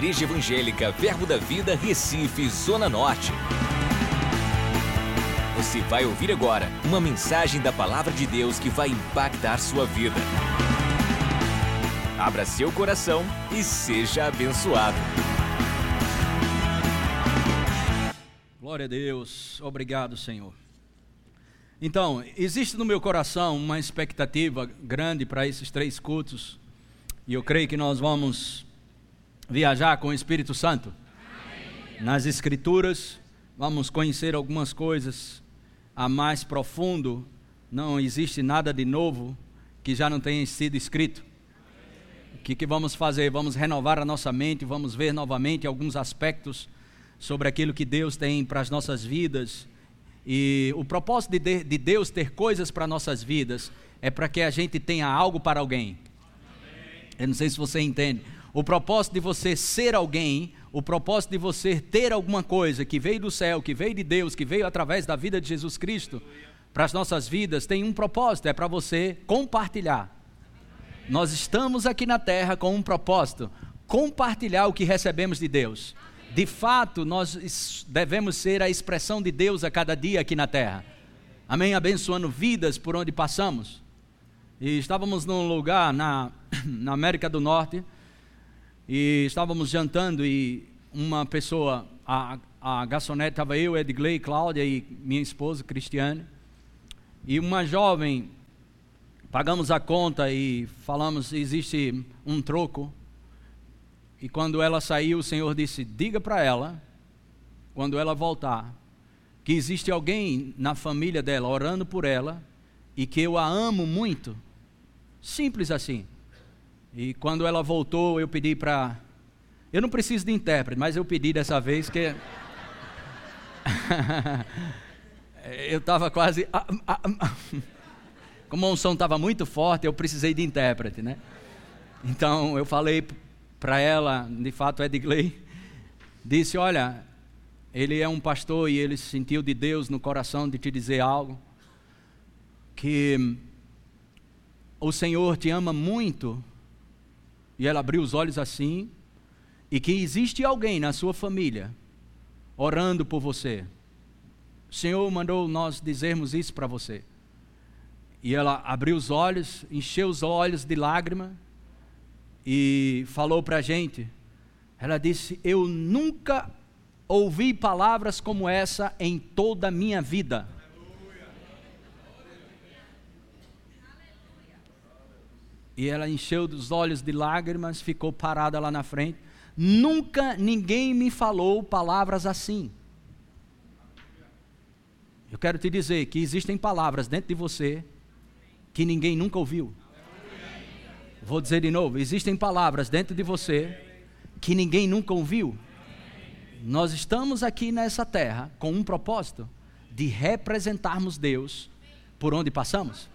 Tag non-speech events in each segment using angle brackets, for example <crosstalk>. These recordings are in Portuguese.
Igreja Evangélica Verbo da Vida, Recife, Zona Norte. Você vai ouvir agora uma mensagem da Palavra de Deus que vai impactar sua vida. Abra seu coração e seja abençoado. Glória a Deus, obrigado, Senhor. Então, existe no meu coração uma expectativa grande para esses três cultos, e eu creio que nós vamos viajar com o Espírito Santo nas Escrituras, vamos conhecer algumas coisas a mais profundo. Não existe nada de novo que já não tenha sido escrito. O que, que vamos fazer? Vamos renovar a nossa mente, vamos ver novamente alguns aspectos sobre aquilo que Deus tem para as nossas vidas e o propósito de Deus ter coisas para nossas vidas é para que a gente tenha algo para alguém. Eu não sei se você entende. O propósito de você ser alguém, o propósito de você ter alguma coisa que veio do céu, que veio de Deus, que veio através da vida de Jesus Cristo, para as nossas vidas, tem um propósito: é para você compartilhar. Nós estamos aqui na terra com um propósito: compartilhar o que recebemos de Deus. De fato, nós devemos ser a expressão de Deus a cada dia aqui na terra. Amém? Abençoando vidas por onde passamos. E estávamos num lugar na, <clears throat> na América do Norte e estávamos jantando e uma pessoa, a, a garçonete estava eu, Edgley, Cláudia e minha esposa, Cristiane. E uma jovem, pagamos a conta e falamos, existe um troco e quando ela saiu, o Senhor disse: Diga para ela, quando ela voltar, que existe alguém na família dela orando por ela e que eu a amo muito. Simples assim. E quando ela voltou, eu pedi para. Eu não preciso de intérprete, mas eu pedi dessa vez que. <laughs> eu estava quase. <laughs> Como a unção estava muito forte, eu precisei de intérprete, né? Então eu falei para ela, de fato, Edgley, disse: Olha, ele é um pastor e ele sentiu de Deus no coração de te dizer algo, que o Senhor te ama muito, e ela abriu os olhos assim, e que existe alguém na sua família orando por você. O Senhor mandou nós dizermos isso para você. E ela abriu os olhos, encheu os olhos de lágrima e falou para a gente. Ela disse: Eu nunca ouvi palavras como essa em toda a minha vida. E ela encheu dos olhos de lágrimas, ficou parada lá na frente. Nunca ninguém me falou palavras assim. Eu quero te dizer que existem palavras dentro de você que ninguém nunca ouviu. Vou dizer de novo: existem palavras dentro de você que ninguém nunca ouviu. Nós estamos aqui nessa terra com um propósito de representarmos Deus por onde passamos.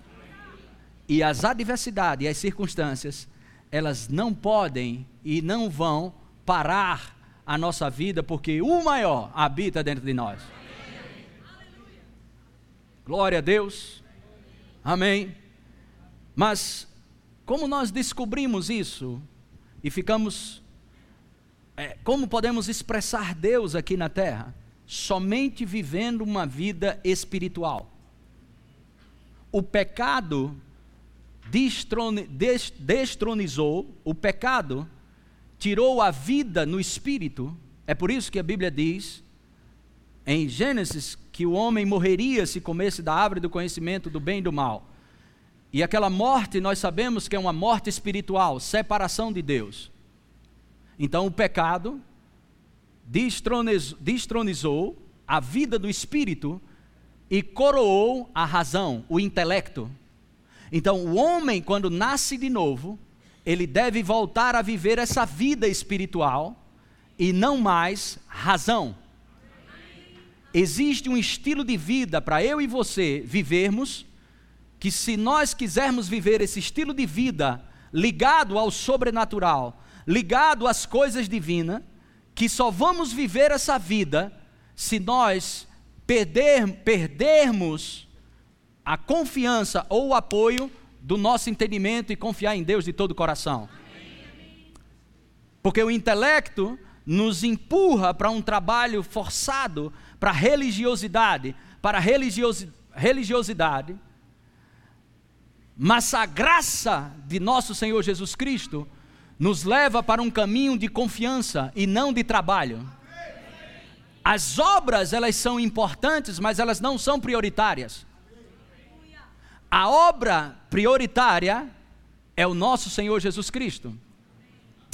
E as adversidades e as circunstâncias, elas não podem e não vão parar a nossa vida, porque o maior habita dentro de nós. Glória a Deus. Amém. Mas como nós descobrimos isso e ficamos. É, como podemos expressar Deus aqui na terra? Somente vivendo uma vida espiritual. O pecado destronizou, o pecado tirou a vida no espírito. É por isso que a Bíblia diz em Gênesis que o homem morreria se comesse da árvore do conhecimento do bem e do mal. E aquela morte nós sabemos que é uma morte espiritual, separação de Deus. Então o pecado destronizou, destronizou a vida do espírito e coroou a razão, o intelecto. Então o homem, quando nasce de novo, ele deve voltar a viver essa vida espiritual e não mais razão. Existe um estilo de vida para eu e você vivermos que se nós quisermos viver esse estilo de vida ligado ao sobrenatural, ligado às coisas divinas, que só vamos viver essa vida se nós perder, perdermos a confiança ou o apoio do nosso entendimento e confiar em Deus de todo o coração. Porque o intelecto nos empurra para um trabalho forçado, para religiosidade, para religiosi religiosidade. Mas a graça de nosso Senhor Jesus Cristo nos leva para um caminho de confiança e não de trabalho. As obras, elas são importantes, mas elas não são prioritárias. A obra prioritária é o nosso Senhor Jesus Cristo.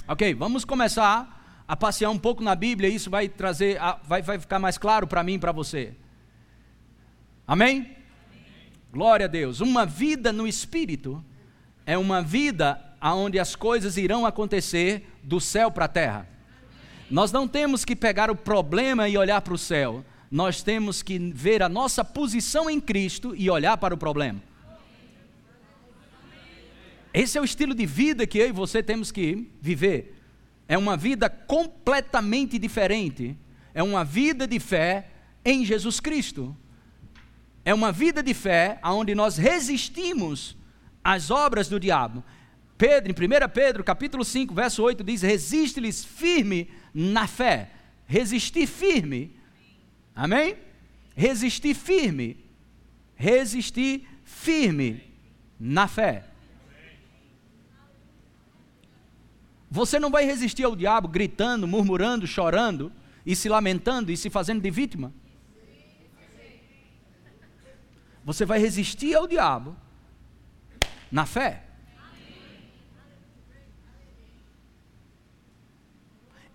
Ok, vamos começar a passear um pouco na Bíblia, isso vai trazer, vai, vai ficar mais claro para mim e para você. Amém? Glória a Deus. Uma vida no Espírito é uma vida onde as coisas irão acontecer do céu para a terra. Nós não temos que pegar o problema e olhar para o céu. Nós temos que ver a nossa posição em Cristo e olhar para o problema. Esse é o estilo de vida que eu e você temos que viver. É uma vida completamente diferente. É uma vida de fé em Jesus Cristo. É uma vida de fé onde nós resistimos às obras do diabo. Pedro, em 1 Pedro, capítulo 5, verso 8, diz: Resiste-lhes firme na fé. Resistir firme. Amém? Resistir firme. Resistir firme na fé. Você não vai resistir ao diabo gritando, murmurando, chorando e se lamentando e se fazendo de vítima. Você vai resistir ao diabo na fé.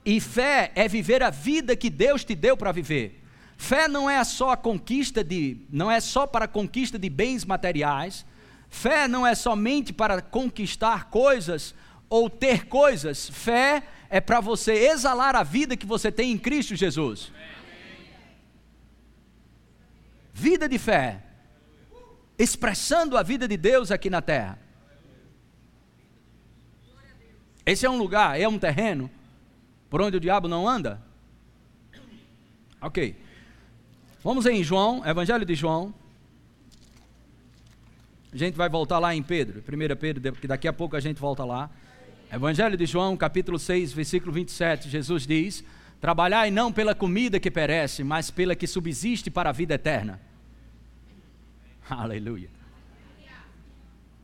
E fé é viver a vida que Deus te deu para viver. Fé não é só a conquista de, não é só para a conquista de bens materiais. Fé não é somente para conquistar coisas ou ter coisas. Fé é para você exalar a vida que você tem em Cristo Jesus. Vida de fé. Expressando a vida de Deus aqui na terra. Esse é um lugar, é um terreno por onde o diabo não anda? Ok. Vamos em João, Evangelho de João. A gente vai voltar lá em Pedro, 1 Pedro, que daqui a pouco a gente volta lá. Evangelho de João, capítulo 6, versículo 27, Jesus diz: Trabalhai não pela comida que perece, mas pela que subsiste para a vida eterna. <laughs> Aleluia.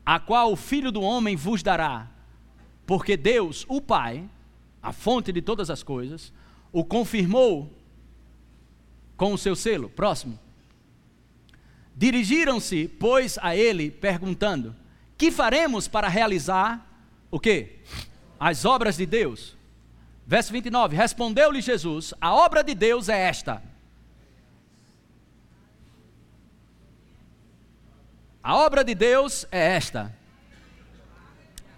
A qual o Filho do Homem vos dará, porque Deus, o Pai, a fonte de todas as coisas, o confirmou com o seu selo. Próximo. Dirigiram-se, pois, a ele, perguntando: Que faremos para realizar o quê? As obras de Deus. Verso 29, respondeu-lhe Jesus: A obra de Deus é esta. A obra de Deus é esta.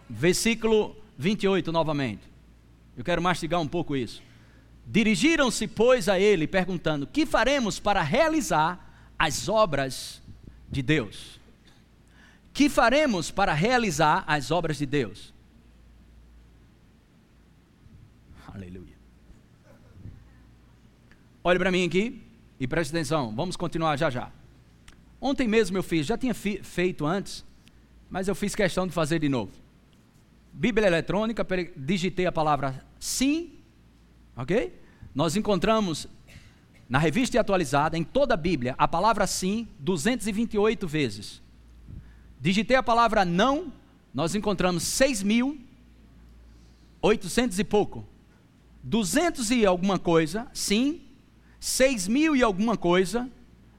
Versículo 28 novamente. Eu quero mastigar um pouco isso. Dirigiram-se, pois, a ele, perguntando: Que faremos para realizar as obras de Deus? Que faremos para realizar as obras de Deus? Aleluia. Olhe para mim aqui e preste atenção. Vamos continuar já já. Ontem mesmo eu fiz, já tinha feito antes, mas eu fiz questão de fazer de novo. Bíblia eletrônica, digitei a palavra sim, ok? Nós encontramos na revista atualizada, em toda a Bíblia, a palavra sim 228 vezes. Digitei a palavra não, nós encontramos 6.800 e pouco. 200 e alguma coisa, sim. 6 mil e alguma coisa,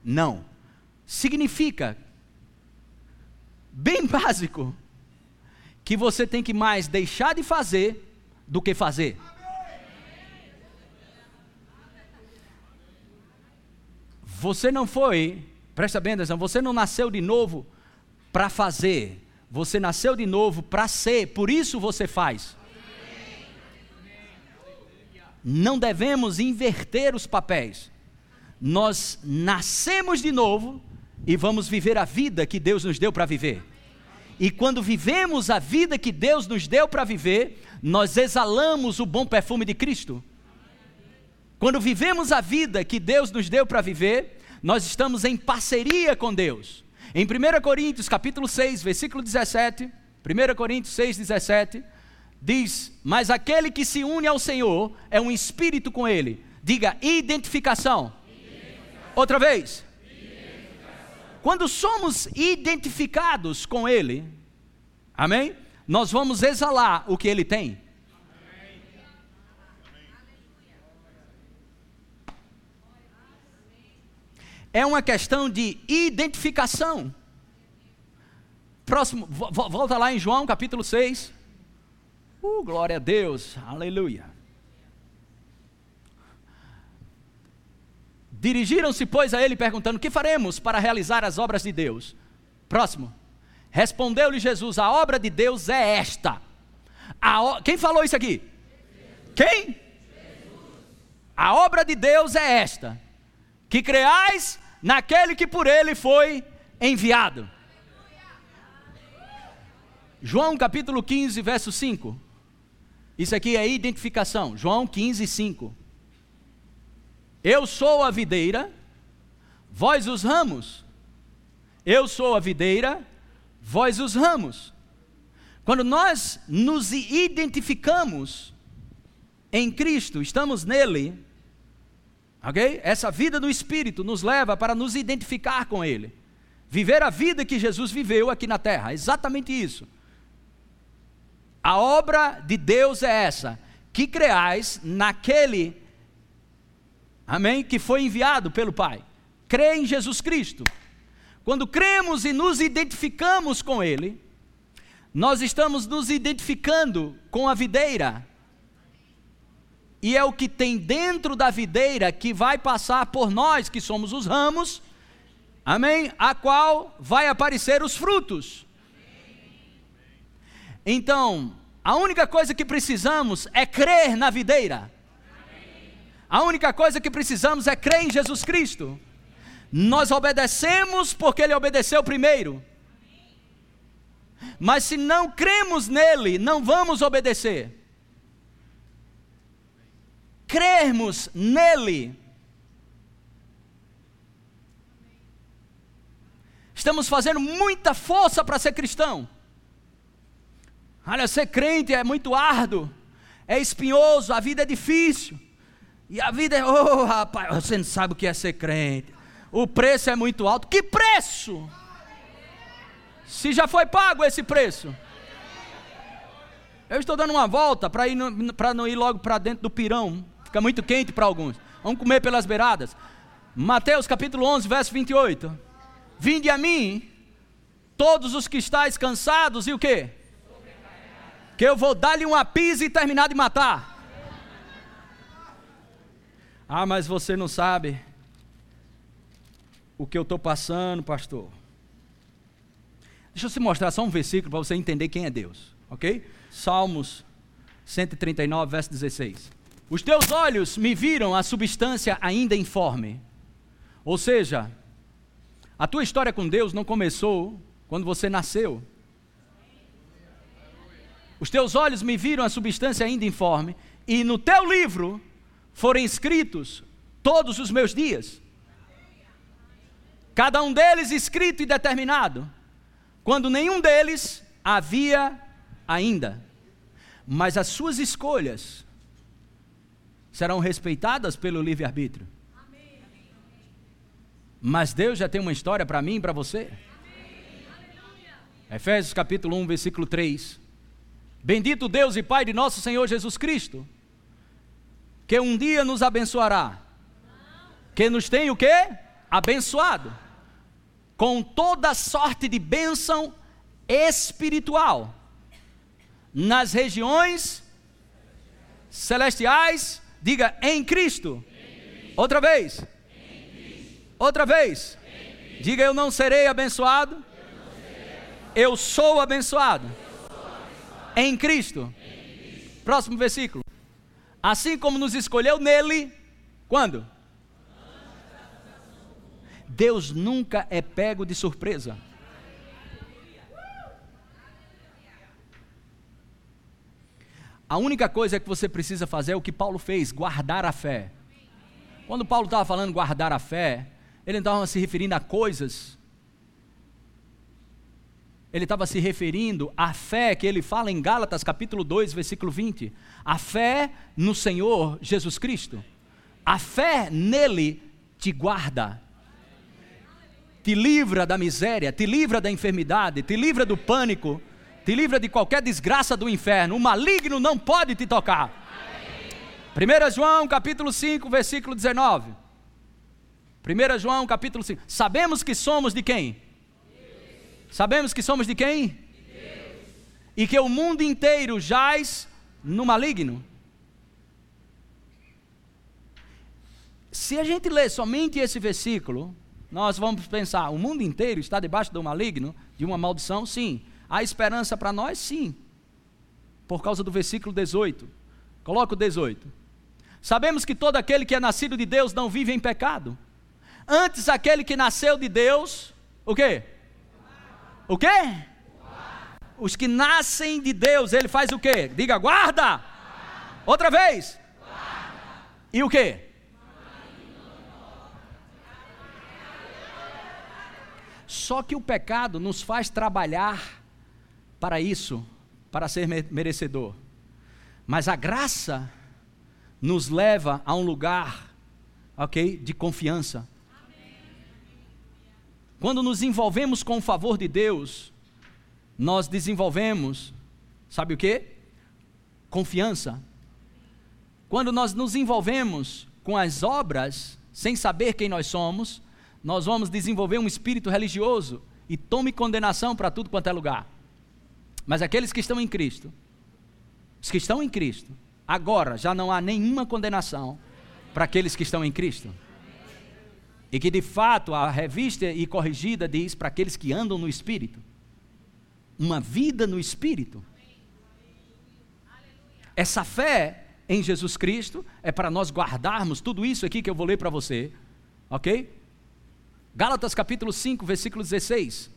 não. Significa, bem <laughs> básico, que você tem que mais deixar de fazer do que fazer. Você não foi, presta bem atenção, você não nasceu de novo para fazer, você nasceu de novo para ser, por isso você faz não devemos inverter os papéis. Nós nascemos de novo e vamos viver a vida que Deus nos deu para viver. E quando vivemos a vida que Deus nos deu para viver, nós exalamos o bom perfume de Cristo. Quando vivemos a vida que Deus nos deu para viver, nós estamos em parceria com Deus. Em 1 Coríntios, capítulo 6, versículo 17, 1 Coríntios 6, 17, diz: Mas aquele que se une ao Senhor é um espírito com ele. Diga identificação. identificação. Outra vez. Quando somos identificados com ele, amém? Nós vamos exalar o que ele tem. É uma questão de identificação. Próximo, volta lá em João capítulo 6. Uh, glória a Deus, aleluia. Dirigiram-se, pois, a ele perguntando: Que faremos para realizar as obras de Deus? Próximo. Respondeu-lhe Jesus: A obra de Deus é esta. O... Quem falou isso aqui? Quem? A obra de Deus é esta: que creais naquele que por ele foi enviado. João capítulo 15, verso 5. Isso aqui é identificação. João 15, 5. Eu sou a videira, vós os ramos. Eu sou a videira, vós os ramos. Quando nós nos identificamos em Cristo, estamos nele, ok? Essa vida do Espírito nos leva para nos identificar com Ele, viver a vida que Jesus viveu aqui na terra, exatamente isso. A obra de Deus é essa, que creais naquele, amém, que foi enviado pelo Pai. Crê em Jesus Cristo. Quando cremos e nos identificamos com Ele, nós estamos nos identificando com a videira. E é o que tem dentro da videira que vai passar por nós, que somos os ramos, amém? A qual vai aparecer os frutos. Então, a única coisa que precisamos é crer na videira. A única coisa que precisamos é crer em Jesus Cristo. Nós obedecemos porque Ele obedeceu primeiro. Mas se não cremos nele, não vamos obedecer. Crermos nele. Estamos fazendo muita força para ser cristão. Olha, ser crente é muito árduo, é espinhoso, a vida é difícil. E a vida é, oh rapaz, você não sabe o que é ser crente. O preço é muito alto. Que preço? Se já foi pago esse preço. Eu estou dando uma volta para não ir logo para dentro do pirão. Fica muito quente para alguns. Vamos comer pelas beiradas. Mateus capítulo 11, verso 28. Vinde a mim, todos os que estáis cansados e o quê? Que eu vou dar-lhe uma pisa e terminar de matar. Ah, mas você não sabe o que eu estou passando, pastor. Deixa eu te mostrar só um versículo para você entender quem é Deus, ok? Salmos 139, verso 16. Os teus olhos me viram a substância ainda informe. Ou seja, a tua história com Deus não começou quando você nasceu. Os teus olhos me viram a substância ainda informe, e no teu livro foram escritos todos os meus dias. Cada um deles escrito e determinado, quando nenhum deles havia ainda. Mas as suas escolhas serão respeitadas pelo livre-arbítrio. Mas Deus já tem uma história para mim e para você. Efésios capítulo 1, versículo 3. Bendito Deus e Pai de nosso Senhor Jesus Cristo, que um dia nos abençoará, que nos tem o quê? Abençoado, com toda sorte de bênção espiritual, nas regiões celestiais, diga em Cristo. Outra vez. Outra vez. Diga eu não serei abençoado. Eu sou abençoado em Cristo. Próximo versículo. Assim como nos escolheu nele, quando? Deus nunca é pego de surpresa. A única coisa que você precisa fazer é o que Paulo fez: guardar a fé. Quando Paulo estava falando guardar a fé, ele não estava se referindo a coisas ele estava se referindo à fé que ele fala em Gálatas capítulo 2, versículo 20. A fé no Senhor Jesus Cristo. A fé nele te guarda, te livra da miséria, te livra da enfermidade, te livra do pânico, te livra de qualquer desgraça do inferno. O maligno não pode te tocar. 1 João capítulo 5, versículo 19. 1 João capítulo 5. Sabemos que somos de quem? Sabemos que somos de quem? De e que o mundo inteiro jaz no maligno. Se a gente ler somente esse versículo, nós vamos pensar: o mundo inteiro está debaixo do maligno, de uma maldição? Sim. Há esperança para nós? Sim. Por causa do versículo 18. Coloca o 18. Sabemos que todo aquele que é nascido de Deus não vive em pecado. Antes aquele que nasceu de Deus, o quê? O quê? Os que nascem de Deus, ele faz o quê? Diga, guarda! Outra vez! E o quê? Só que o pecado nos faz trabalhar para isso, para ser merecedor. Mas a graça nos leva a um lugar, ok, de confiança. Quando nos envolvemos com o favor de Deus, nós desenvolvemos, sabe o que? Confiança. Quando nós nos envolvemos com as obras, sem saber quem nós somos, nós vamos desenvolver um espírito religioso e tome condenação para tudo quanto é lugar. Mas aqueles que estão em Cristo, os que estão em Cristo, agora já não há nenhuma condenação para aqueles que estão em Cristo. E que de fato a revista e corrigida diz para aqueles que andam no Espírito. Uma vida no Espírito. Essa fé em Jesus Cristo é para nós guardarmos tudo isso aqui que eu vou ler para você. Ok? Gálatas capítulo 5, versículo 16.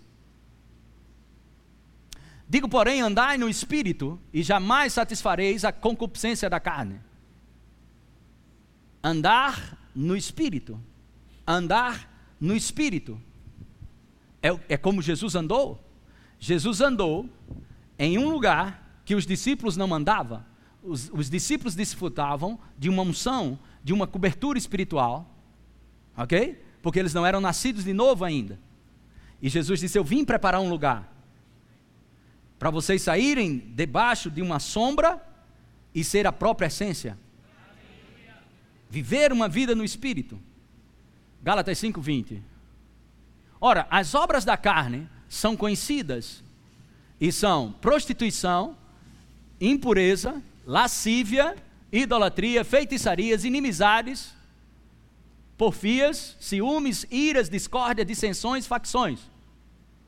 Digo, porém, andai no espírito e jamais satisfareis a concupiscência da carne. Andar no espírito. Andar no espírito. É, é como Jesus andou. Jesus andou em um lugar que os discípulos não andavam. Os, os discípulos desfrutavam de uma unção, de uma cobertura espiritual. Ok? Porque eles não eram nascidos de novo ainda. E Jesus disse: Eu vim preparar um lugar para vocês saírem debaixo de uma sombra e ser a própria essência. Viver uma vida no espírito. Gálatas 5:20. Ora, as obras da carne são conhecidas e são prostituição, impureza, lascívia, idolatria, feitiçarias, inimizades, porfias, ciúmes, iras, discórdia, dissensões, facções.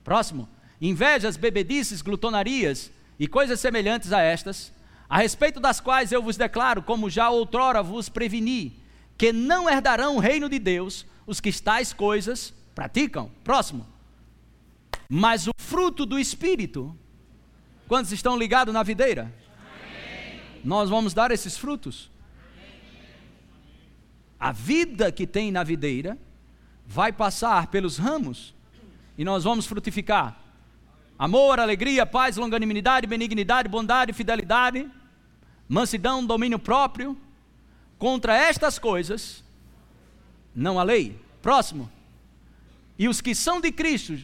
Próximo invejas, bebedices, glutonarias e coisas semelhantes a estas, a respeito das quais eu vos declaro, como já outrora vos preveni, que não herdarão o reino de Deus os que tais coisas praticam. Próximo. Mas o fruto do Espírito, quantos estão ligados na videira? Amém. Nós vamos dar esses frutos. A vida que tem na videira vai passar pelos ramos e nós vamos frutificar amor, alegria, paz, longanimidade, benignidade, bondade, fidelidade, mansidão, domínio próprio. Contra estas coisas, não há lei. Próximo. E os que são de Cristo,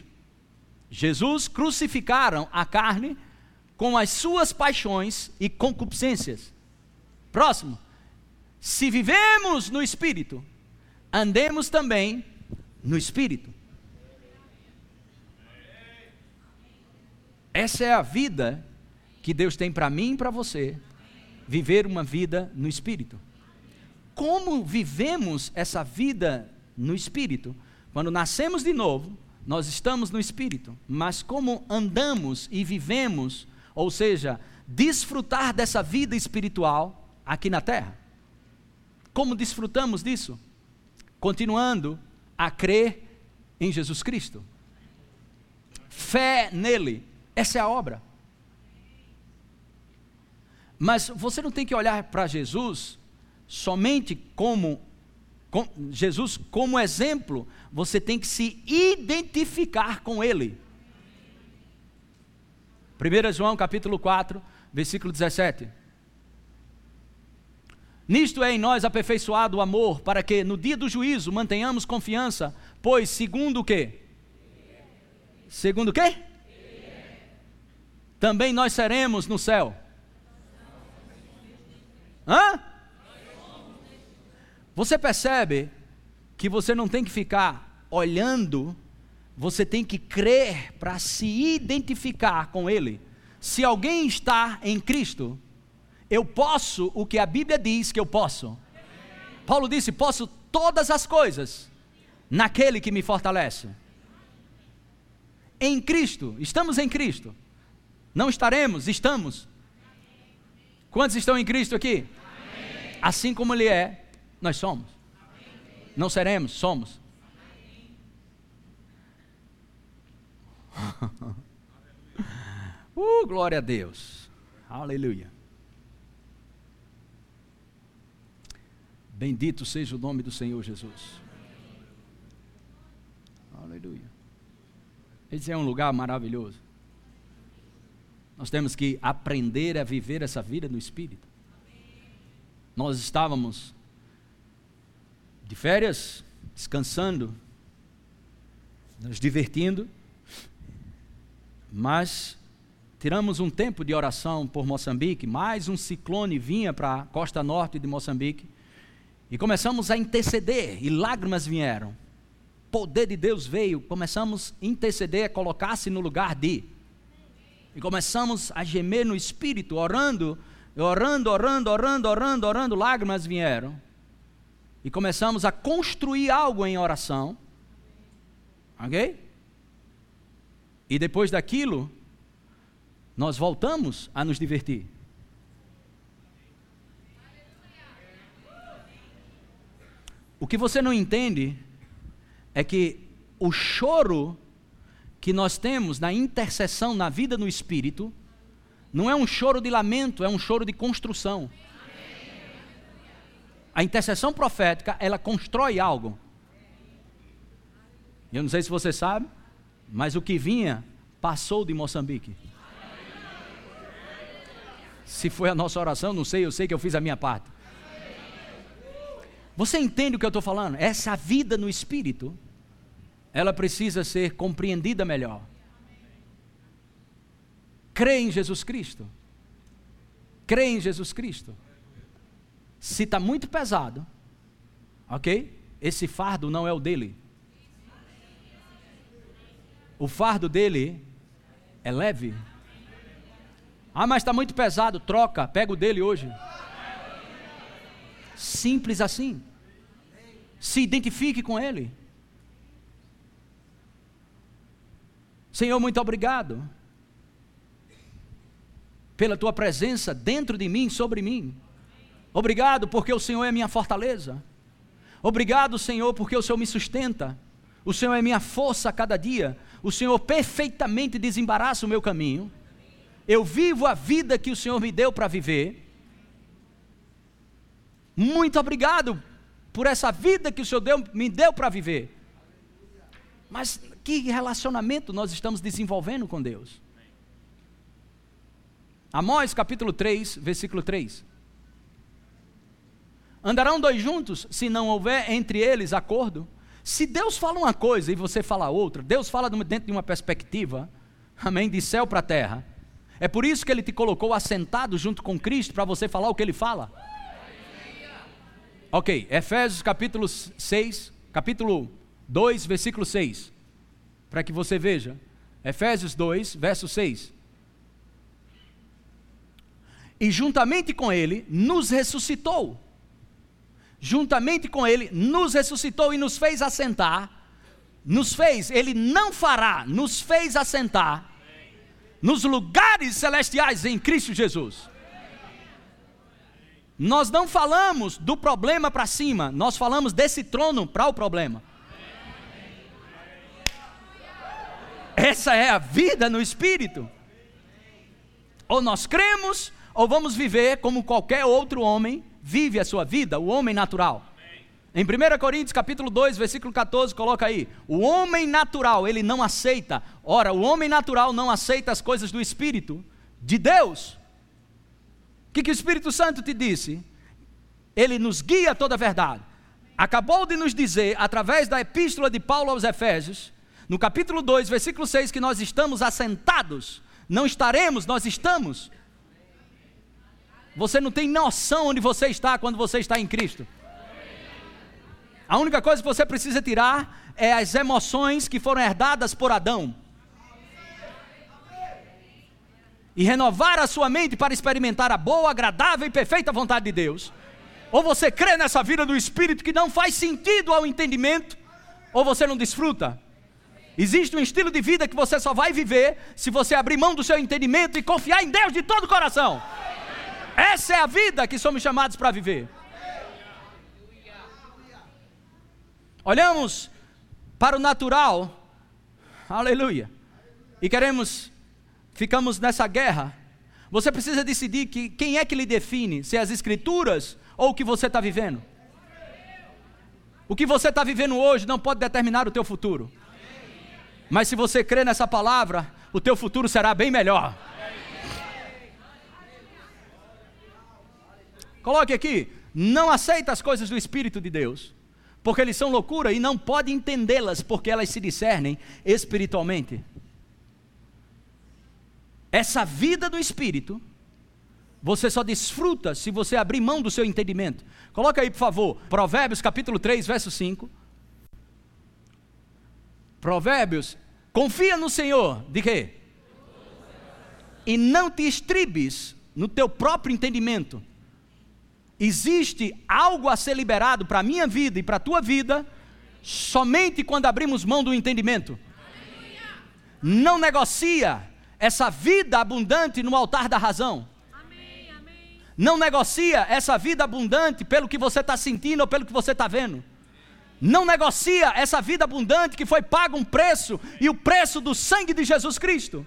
Jesus crucificaram a carne com as suas paixões e concupiscências. Próximo. Se vivemos no Espírito, andemos também no Espírito. Essa é a vida que Deus tem para mim e para você. Viver uma vida no Espírito. Como vivemos essa vida no Espírito? Quando nascemos de novo, nós estamos no Espírito. Mas como andamos e vivemos, ou seja, desfrutar dessa vida espiritual aqui na terra? Como desfrutamos disso? Continuando a crer em Jesus Cristo. Fé nele essa é a obra. Mas você não tem que olhar para Jesus somente como com, Jesus como exemplo, você tem que se identificar com ele. 1 João capítulo 4, versículo 17. Nisto é em nós aperfeiçoado o amor, para que no dia do juízo mantenhamos confiança, pois segundo o quê? Segundo o quê? Também nós seremos no céu. Hã? Você percebe que você não tem que ficar olhando, você tem que crer para se identificar com Ele. Se alguém está em Cristo, eu posso o que a Bíblia diz que eu posso. Paulo disse: posso todas as coisas naquele que me fortalece. Em Cristo, estamos em Cristo. Não estaremos, estamos. Quantos estão em Cristo aqui? Assim como Ele é, nós somos. Não seremos, somos. <laughs> uh, glória a Deus. Aleluia. Bendito seja o nome do Senhor Jesus. Aleluia. Esse é um lugar maravilhoso. Nós temos que aprender a viver essa vida no Espírito. Nós estávamos de férias, descansando, nos divertindo, mas tiramos um tempo de oração por Moçambique, mais um ciclone vinha para a costa norte de Moçambique e começamos a interceder, e lágrimas vieram. Poder de Deus veio, começamos a interceder, a colocar-se no lugar de. E começamos a gemer no espírito, orando, orando, orando, orando, orando, orando, lágrimas vieram. E começamos a construir algo em oração. Ok? E depois daquilo, nós voltamos a nos divertir. O que você não entende é que o choro que nós temos na intercessão na vida no espírito não é um choro de lamento, é um choro de construção. A intercessão profética, ela constrói algo. Eu não sei se você sabe, mas o que vinha passou de Moçambique. Se foi a nossa oração, não sei, eu sei que eu fiz a minha parte. Você entende o que eu estou falando? Essa vida no espírito, ela precisa ser compreendida melhor. Crê em Jesus Cristo. Crê em Jesus Cristo. Se está muito pesado, ok? Esse fardo não é o dele. O fardo dele é leve. Ah, mas está muito pesado, troca, pega o dele hoje. Simples assim. Se identifique com Ele. Senhor, muito obrigado pela tua presença dentro de mim, sobre mim. Obrigado porque o Senhor é minha fortaleza. Obrigado, Senhor, porque o Senhor me sustenta. O Senhor é minha força a cada dia. O Senhor perfeitamente desembaraça o meu caminho. Eu vivo a vida que o Senhor me deu para viver. Muito obrigado por essa vida que o Senhor deu, me deu para viver. Mas que relacionamento nós estamos desenvolvendo com Deus? Amós capítulo 3, versículo 3. Andarão dois juntos se não houver entre eles acordo? Se Deus fala uma coisa e você fala outra, Deus fala dentro de uma perspectiva, amém, de céu para terra. É por isso que ele te colocou assentado junto com Cristo para você falar o que ele fala. Ok, Efésios capítulo 6, capítulo 2, versículo 6. Para que você veja. Efésios 2, verso 6. E juntamente com ele nos ressuscitou. Juntamente com ele nos ressuscitou e nos fez assentar. Nos fez, ele não fará, nos fez assentar nos lugares celestiais em Cristo Jesus. Nós não falamos do problema para cima, nós falamos desse trono para o problema. Essa é a vida no espírito. Ou nós cremos, ou vamos viver como qualquer outro homem vive a sua vida, o homem natural. Em 1 Coríntios capítulo 2, versículo 14, coloca aí: O homem natural, ele não aceita. Ora, o homem natural não aceita as coisas do Espírito de Deus. O que, que o Espírito Santo te disse? Ele nos guia a toda a verdade. Acabou de nos dizer, através da epístola de Paulo aos Efésios, no capítulo 2, versículo 6, que nós estamos assentados. Não estaremos, nós estamos. Você não tem noção onde você está quando você está em Cristo. A única coisa que você precisa tirar é as emoções que foram herdadas por Adão. E renovar a sua mente para experimentar a boa, agradável e perfeita vontade de Deus. Ou você crê nessa vida do Espírito que não faz sentido ao entendimento, ou você não desfruta. Existe um estilo de vida que você só vai viver se você abrir mão do seu entendimento e confiar em Deus de todo o coração. Essa é a vida que somos chamados para viver. Olhamos para o natural, aleluia, e queremos, ficamos nessa guerra. Você precisa decidir que, quem é que lhe define, se é as Escrituras ou o que você está vivendo. O que você está vivendo hoje não pode determinar o teu futuro. Mas se você crê nessa palavra, o teu futuro será bem melhor. Coloque aqui, não aceita as coisas do Espírito de Deus porque eles são loucura e não pode entendê-las, porque elas se discernem espiritualmente. Essa vida do espírito, você só desfruta se você abrir mão do seu entendimento. Coloca aí, por favor, Provérbios capítulo 3, verso 5. Provérbios, confia no Senhor, de quê? E não te estribes no teu próprio entendimento existe algo a ser liberado para a minha vida e para a tua vida, somente quando abrimos mão do entendimento. Não negocia essa vida abundante no altar da razão. Não negocia essa vida abundante pelo que você está sentindo ou pelo que você está vendo. Não negocia essa vida abundante que foi pago um preço e o preço do sangue de Jesus Cristo.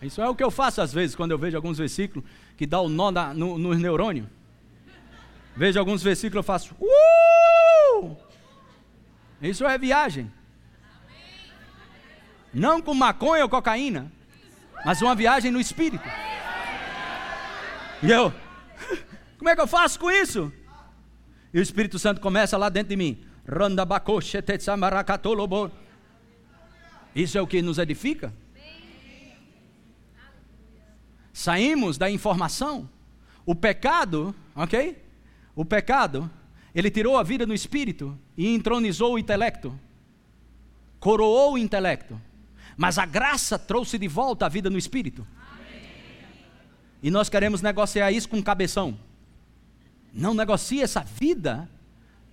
Isso é o que eu faço às vezes quando eu vejo alguns versículos que dá o nó na, no, neurônio. Vejo alguns versículos eu faço. Uh! Isso é viagem. Não com maconha ou cocaína, mas uma viagem no espírito. E eu, <laughs> como é que eu faço com isso? E o Espírito Santo começa lá dentro de mim. Isso é o que nos edifica? Saímos da informação. O pecado, ok? O pecado, ele tirou a vida no espírito e entronizou o intelecto, coroou o intelecto. Mas a graça trouxe de volta a vida no espírito. E nós queremos negociar isso com o cabeção. Não negocie essa vida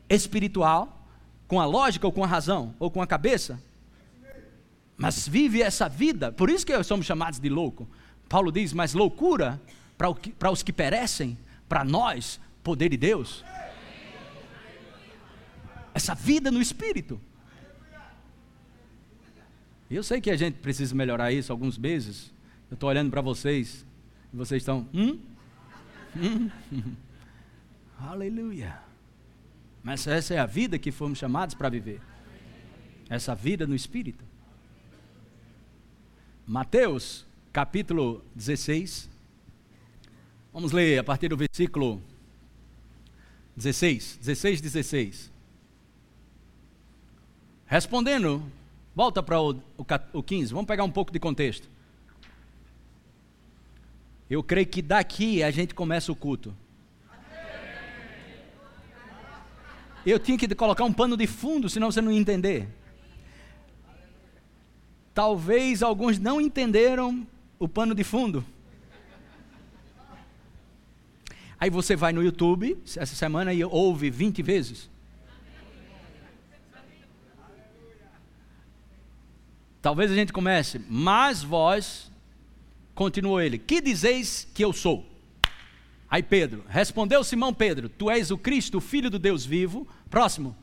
espiritual com a lógica ou com a razão ou com a cabeça. Mas vive essa vida, por isso que somos chamados de louco. Paulo diz: Mas loucura para os que perecem, para nós, poder de Deus. Essa vida no espírito. Eu sei que a gente precisa melhorar isso alguns meses. Eu estou olhando para vocês e vocês estão. Hum? Hum? <laughs> Aleluia. Mas essa é a vida que fomos chamados para viver. Essa vida no Espírito. Mateus, capítulo 16. Vamos ler a partir do versículo 16, 16, 16. Respondendo, volta para o, o, o 15, vamos pegar um pouco de contexto. Eu creio que daqui a gente começa o culto. Eu tinha que colocar um pano de fundo, senão você não ia entender. Talvez alguns não entenderam o pano de fundo. Aí você vai no YouTube essa semana e ouve 20 vezes. Talvez a gente comece, mas vós, continuou ele, que dizeis que eu sou? Aí Pedro, respondeu Simão Pedro, tu és o Cristo, o Filho do Deus vivo. Próximo.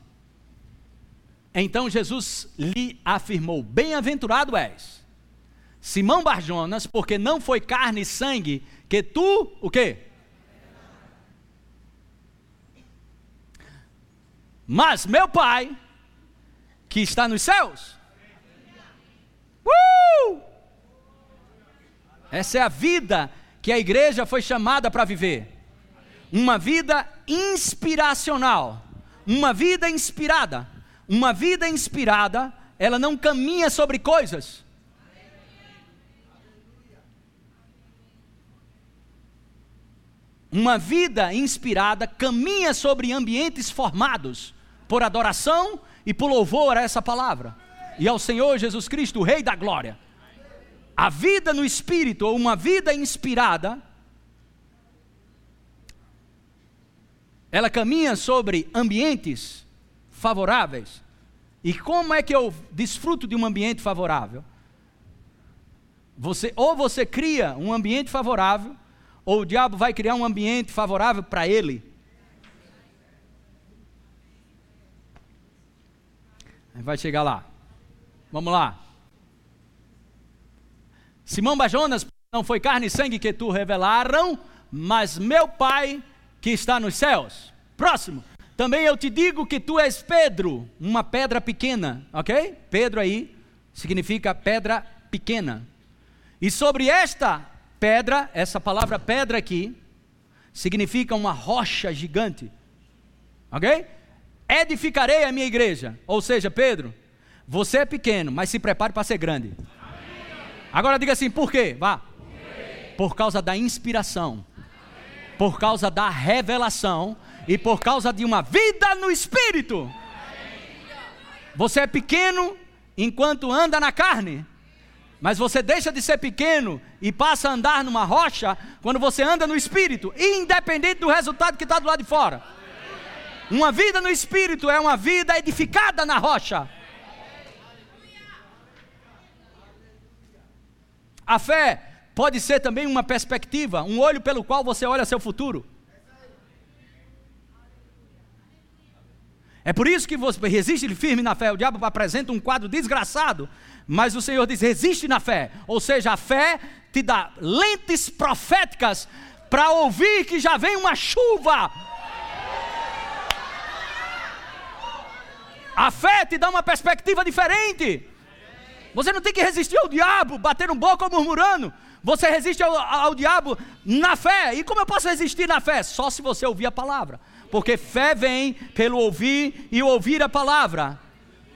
Então Jesus lhe afirmou: Bem-aventurado és, Simão Barjonas, porque não foi carne e sangue que tu, o quê? Mas meu Pai, que está nos céus. Uh! Essa é a vida que a igreja foi chamada para viver. Uma vida inspiracional. Uma vida inspirada. Uma vida inspirada, ela não caminha sobre coisas. Uma vida inspirada caminha sobre ambientes formados por adoração e por louvor a essa palavra e ao Senhor Jesus Cristo, o Rei da Glória. A vida no Espírito, ou uma vida inspirada, ela caminha sobre ambientes favoráveis. E como é que eu desfruto de um ambiente favorável? Você, ou você cria um ambiente favorável, ou o diabo vai criar um ambiente favorável para ele. Vai chegar lá. Vamos lá. Simão Bajonas, não foi carne e sangue que tu revelaram, mas meu Pai que está nos céus. Próximo. Também eu te digo que tu és Pedro, uma pedra pequena, ok? Pedro aí significa pedra pequena. E sobre esta pedra, essa palavra pedra aqui, significa uma rocha gigante, ok? Edificarei a minha igreja. Ou seja, Pedro, você é pequeno, mas se prepare para ser grande. Agora diga assim: por quê? Vá. Por causa da inspiração, por causa da revelação e por causa de uma vida no espírito. Você é pequeno enquanto anda na carne, mas você deixa de ser pequeno e passa a andar numa rocha quando você anda no espírito, independente do resultado que está do lado de fora. Uma vida no espírito é uma vida edificada na rocha. A fé pode ser também uma perspectiva, um olho pelo qual você olha seu futuro. É por isso que você resiste firme na fé. O diabo apresenta um quadro desgraçado, mas o Senhor diz: resiste na fé. Ou seja, a fé te dá lentes proféticas para ouvir que já vem uma chuva. A fé te dá uma perspectiva diferente. Você não tem que resistir ao diabo, batendo boca ou murmurando. Você resiste ao, ao diabo na fé. E como eu posso resistir na fé? Só se você ouvir a palavra. Porque fé vem pelo ouvir e ouvir a palavra.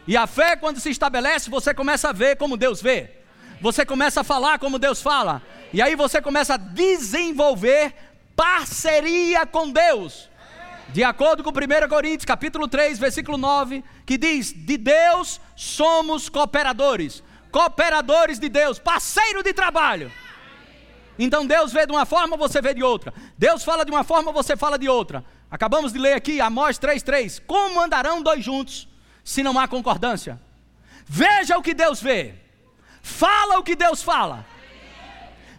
E a fé, quando se estabelece, você começa a ver como Deus vê. Você começa a falar como Deus fala. E aí você começa a desenvolver parceria com Deus. De acordo com 1 Coríntios, capítulo 3, versículo 9, que diz: "De Deus somos cooperadores" cooperadores de Deus, parceiro de trabalho. Então Deus vê de uma forma, você vê de outra. Deus fala de uma forma, você fala de outra. Acabamos de ler aqui Amós 3:3. Como andarão dois juntos se não há concordância? Veja o que Deus vê. Fala o que Deus fala.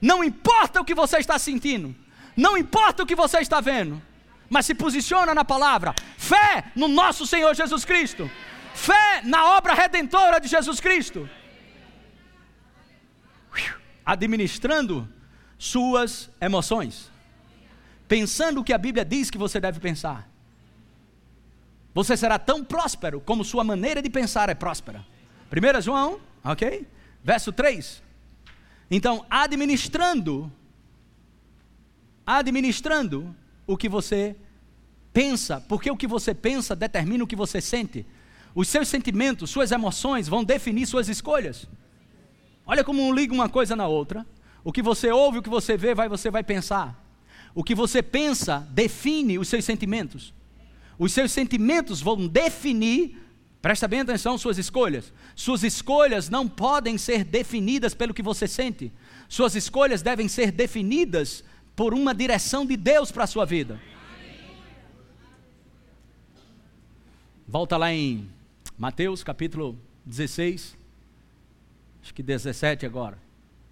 Não importa o que você está sentindo, não importa o que você está vendo, mas se posiciona na palavra. Fé no nosso Senhor Jesus Cristo. Fé na obra redentora de Jesus Cristo administrando suas emoções, pensando o que a Bíblia diz que você deve pensar. Você será tão próspero como sua maneira de pensar é próspera. 1 João, ok? Verso 3. Então, administrando, administrando o que você pensa, porque o que você pensa determina o que você sente. Os seus sentimentos, suas emoções vão definir suas escolhas. Olha como liga uma coisa na outra. O que você ouve, o que você vê, vai, você vai pensar. O que você pensa define os seus sentimentos. Os seus sentimentos vão definir, presta bem atenção, suas escolhas. Suas escolhas não podem ser definidas pelo que você sente. Suas escolhas devem ser definidas por uma direção de Deus para a sua vida. Volta lá em Mateus capítulo 16 acho que 17 agora.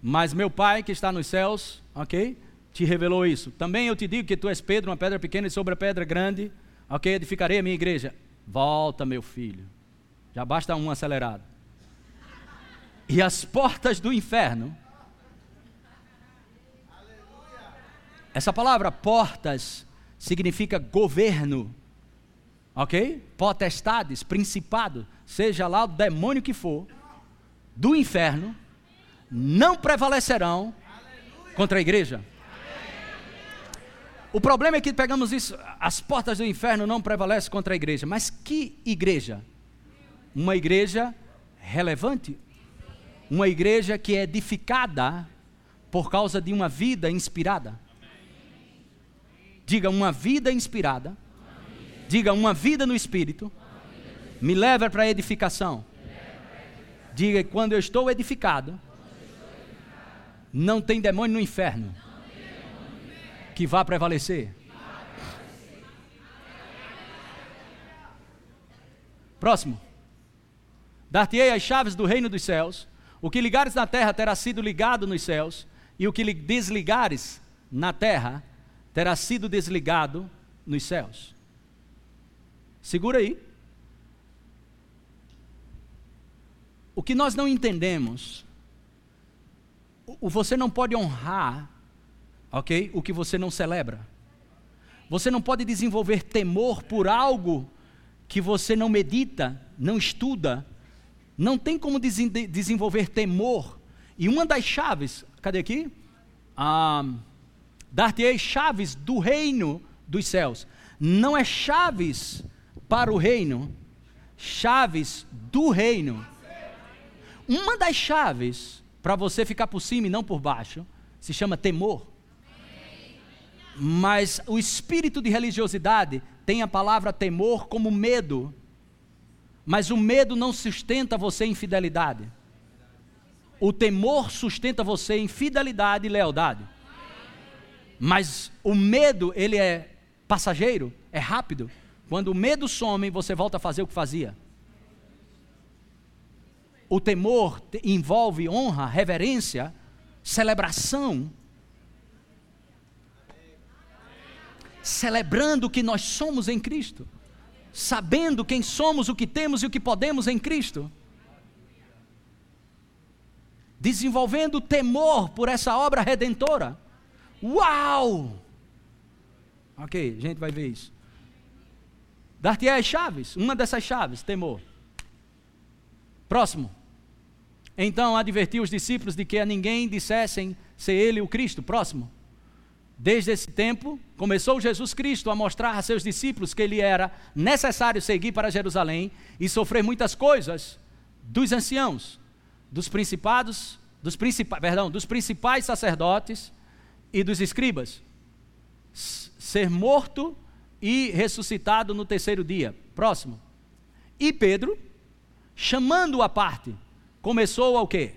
Mas meu Pai que está nos céus, ok? Te revelou isso. Também eu te digo que tu és Pedro, uma pedra pequena e sobre a pedra grande, ok? Edificarei a minha igreja. Volta, meu filho. Já basta um acelerado. E as portas do inferno. Essa palavra portas significa governo. ok? Potestades, principado, seja lá o demônio que for, do inferno, não prevalecerão contra a igreja. O problema é que pegamos isso, as portas do inferno não prevalecem contra a igreja. Mas que igreja? Uma igreja relevante, uma igreja que é edificada por causa de uma vida inspirada. Diga uma vida inspirada. Diga uma vida no espírito. Me leva para a edificação. Diga quando eu estou edificado, não tem demônio no inferno que vá prevalecer. Próximo. Dar-te-ei as chaves do reino dos céus. O que ligares na terra terá sido ligado nos céus, e o que desligares na terra terá sido desligado nos céus. Segura aí. O que nós não entendemos, você não pode honrar, ok? O que você não celebra. Você não pode desenvolver temor por algo que você não medita, não estuda, não tem como desenvolver temor. E uma das chaves, cadê aqui? Ah, Dar-te-ei chaves do reino dos céus. Não é chaves para o reino, chaves do reino. Uma das chaves para você ficar por cima e não por baixo se chama temor. Mas o espírito de religiosidade tem a palavra temor como medo mas o medo não sustenta você em fidelidade. O temor sustenta você em fidelidade e lealdade. Mas o medo, ele é passageiro, é rápido. Quando o medo some, você volta a fazer o que fazia. O temor envolve honra, reverência, celebração. Celebrando que nós somos em Cristo sabendo quem somos, o que temos e o que podemos em Cristo. Desenvolvendo temor por essa obra redentora. Uau! Ok, a gente vai ver isso. Dar-te as chaves, uma dessas chaves, temor. Próximo. Então advertiu os discípulos de que a ninguém dissessem ser ele o Cristo. Próximo. Desde esse tempo, começou Jesus Cristo a mostrar a seus discípulos que ele era necessário seguir para Jerusalém e sofrer muitas coisas dos anciãos, dos principados, dos principais, perdão, dos principais sacerdotes e dos escribas. Ser morto e ressuscitado no terceiro dia. Próximo. E Pedro, chamando-o à parte, começou ao quê?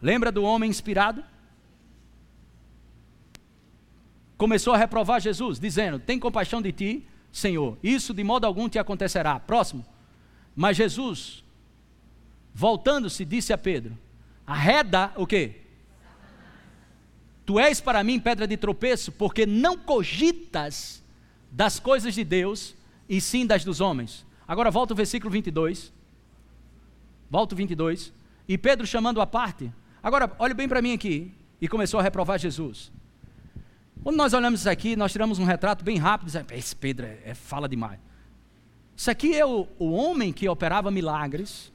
Lembra do homem inspirado? Começou a reprovar Jesus, dizendo: Tem compaixão de ti, Senhor, isso de modo algum te acontecerá. Próximo. Mas Jesus, voltando-se, disse a Pedro: Arreda o quê? Tu és para mim pedra de tropeço, porque não cogitas das coisas de Deus, e sim das dos homens. Agora volta o versículo 22. Volta o 22. E Pedro chamando a parte. Agora, olhe bem para mim aqui. E começou a reprovar Jesus. Quando nós olhamos isso aqui, nós tiramos um retrato bem rápido, dizendo, esse Pedro é, é, fala demais. Isso aqui é o, o homem que operava milagres,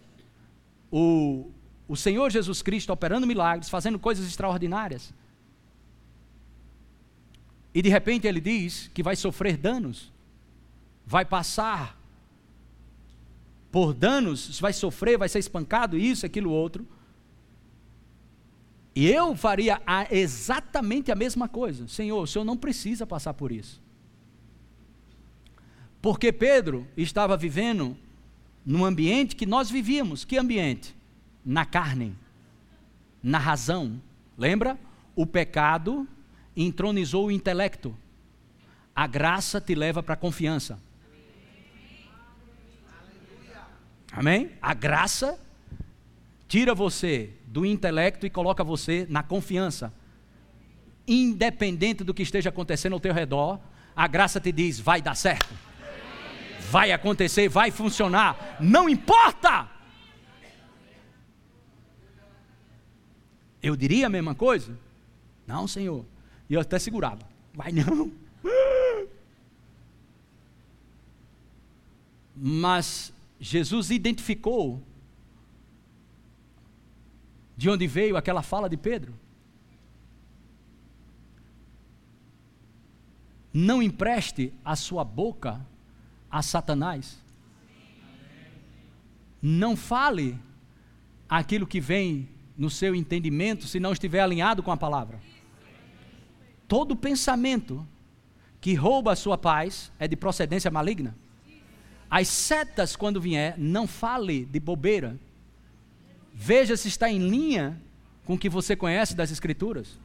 o, o Senhor Jesus Cristo operando milagres, fazendo coisas extraordinárias. E de repente ele diz que vai sofrer danos, vai passar por danos, vai sofrer, vai ser espancado, isso, aquilo, outro. E eu faria a, exatamente a mesma coisa. Senhor, o Senhor não precisa passar por isso. Porque Pedro estava vivendo num ambiente que nós vivíamos. Que ambiente? Na carne, na razão. Lembra? O pecado entronizou o intelecto. A graça te leva para a confiança. Amém? A graça tira você do intelecto e coloca você na confiança. Independente do que esteja acontecendo ao teu redor, a graça te diz: vai dar certo, vai acontecer, vai funcionar, não importa. Eu diria a mesma coisa? Não, Senhor. E eu até segurava. Vai não. <laughs> Mas Jesus identificou de onde veio aquela fala de Pedro. Não empreste a sua boca a Satanás. Não fale aquilo que vem no seu entendimento se não estiver alinhado com a palavra. Todo pensamento que rouba a sua paz é de procedência maligna. As setas, quando vier, não fale de bobeira. Veja se está em linha com o que você conhece das Escrituras.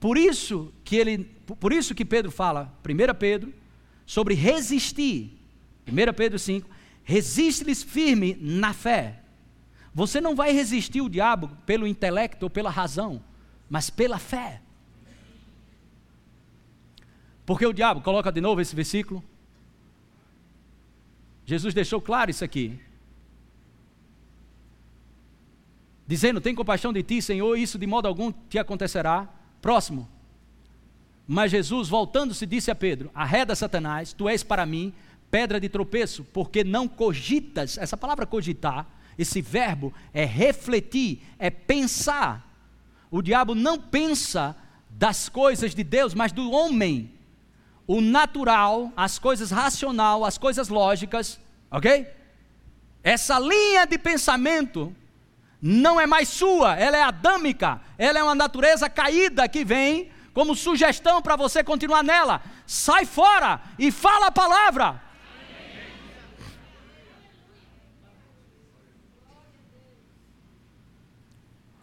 Por isso que ele, por isso que Pedro fala, 1 Pedro, sobre resistir. 1 Pedro 5, resiste-lhes firme na fé. Você não vai resistir o diabo pelo intelecto ou pela razão, mas pela fé. Porque o diabo, coloca de novo esse versículo. Jesus deixou claro isso aqui. Dizendo: Tem compaixão de ti, Senhor, isso de modo algum te acontecerá. Próximo. Mas Jesus, voltando-se, disse a Pedro: Arreda Satanás, tu és para mim pedra de tropeço, porque não cogitas. Essa palavra cogitar, esse verbo é refletir, é pensar. O diabo não pensa das coisas de Deus, mas do homem o natural, as coisas racional, as coisas lógicas, ok? Essa linha de pensamento não é mais sua, ela é adâmica, ela é uma natureza caída que vem como sugestão para você continuar nela. Sai fora e fala a palavra.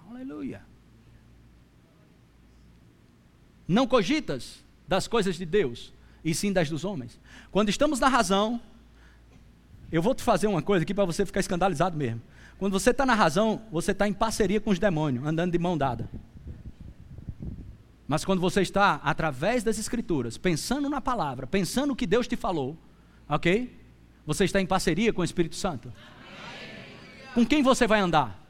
Aleluia. Não cogitas das coisas de Deus, e sim das dos homens. Quando estamos na razão, eu vou te fazer uma coisa aqui para você ficar escandalizado mesmo. Quando você está na razão, você está em parceria com os demônios, andando de mão dada. Mas quando você está, através das Escrituras, pensando na palavra, pensando o que Deus te falou, ok? Você está em parceria com o Espírito Santo. Com quem você vai andar?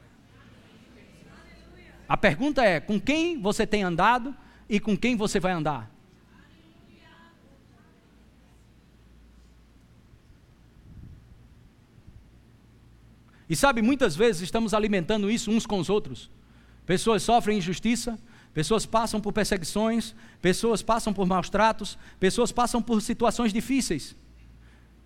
A pergunta é: com quem você tem andado e com quem você vai andar? E sabe, muitas vezes estamos alimentando isso uns com os outros. Pessoas sofrem injustiça, pessoas passam por perseguições, pessoas passam por maus tratos, pessoas passam por situações difíceis.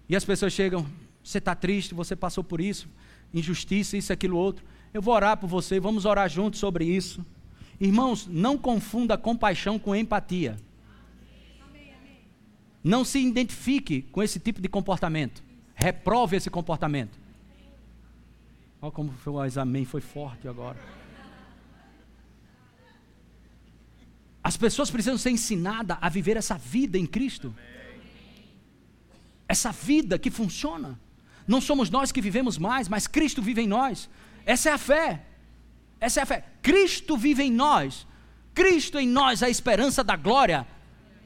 E as pessoas chegam, você está triste, você passou por isso, injustiça, isso, aquilo, outro. Eu vou orar por você, vamos orar juntos sobre isso. Irmãos, não confunda compaixão com empatia. Não se identifique com esse tipo de comportamento. Reprove esse comportamento. Olha como foi o exame, foi forte agora. As pessoas precisam ser ensinadas a viver essa vida em Cristo. Essa vida que funciona. Não somos nós que vivemos mais, mas Cristo vive em nós. Essa é a fé. Essa é a fé. Cristo vive em nós. Cristo em nós, a esperança da glória.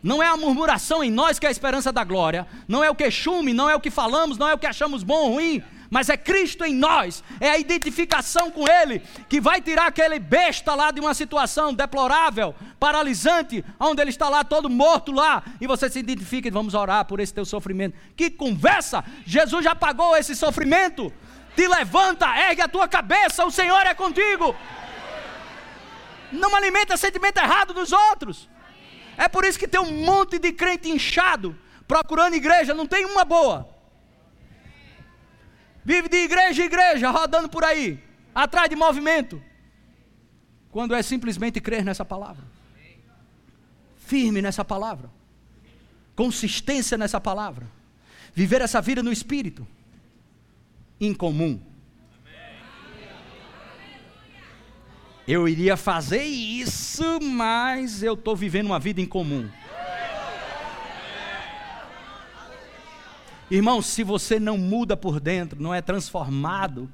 Não é a murmuração em nós que é a esperança da glória. Não é o queixume, não é o que falamos, não é o que achamos bom ou ruim mas é Cristo em nós, é a identificação com Ele que vai tirar aquele besta lá de uma situação deplorável, paralisante, onde ele está lá todo morto lá, e você se identifica e vamos orar por esse teu sofrimento. Que conversa! Jesus já pagou esse sofrimento. Te levanta, ergue a tua cabeça, o Senhor é contigo. Não alimenta sentimento errado dos outros. É por isso que tem um monte de crente inchado, procurando igreja, não tem uma boa. Vive de igreja em igreja, rodando por aí, atrás de movimento. Quando é simplesmente crer nessa palavra. Firme nessa palavra. Consistência nessa palavra. Viver essa vida no espírito. Incomum. Eu iria fazer isso, mas eu estou vivendo uma vida incomum. Irmão, se você não muda por dentro, não é transformado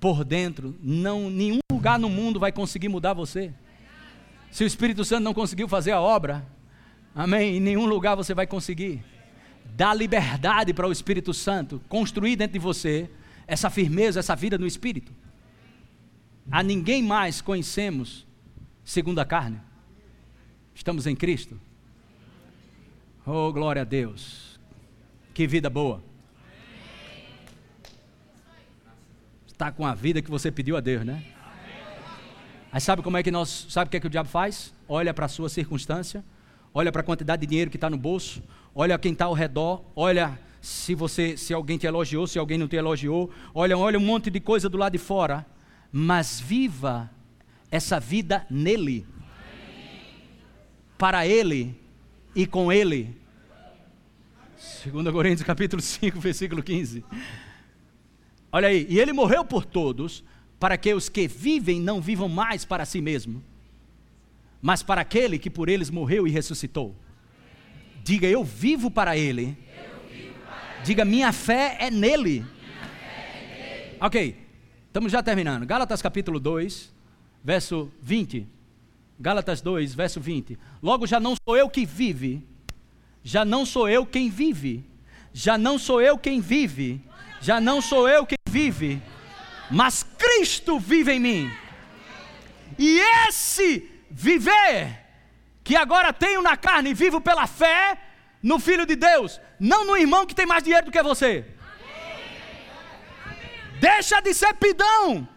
por dentro, não nenhum lugar no mundo vai conseguir mudar você. Se o Espírito Santo não conseguiu fazer a obra, amém, em nenhum lugar você vai conseguir. Dá liberdade para o Espírito Santo construir dentro de você essa firmeza, essa vida no Espírito. A ninguém mais conhecemos segundo a carne. Estamos em Cristo. Oh, glória a Deus. Que vida boa. Está com a vida que você pediu a Deus, né? Aí sabe como é que nós, sabe o que é que o diabo faz? Olha para a sua circunstância, olha para a quantidade de dinheiro que está no bolso, olha quem está ao redor, olha se você, se alguém te elogiou, se alguém não te elogiou, olha, olha um monte de coisa do lado de fora, mas viva essa vida nele, para ele e com ele. 2 Coríntios capítulo 5, <laughs> versículo 15. Olha aí, e ele morreu por todos, para que os que vivem não vivam mais para si mesmo, mas para aquele que por eles morreu e ressuscitou. Diga, eu vivo para ele. Diga, minha fé é nele. Ok, estamos já terminando. Gálatas capítulo 2, verso 20. Gálatas 2, verso 20. Logo já não sou eu que vive, já não sou eu quem vive, já não sou eu quem vive, já não sou eu quem vive, mas Cristo vive em mim. E esse viver que agora tenho na carne vivo pela fé no Filho de Deus, não no irmão que tem mais dinheiro do que você. Deixa de ser pidão.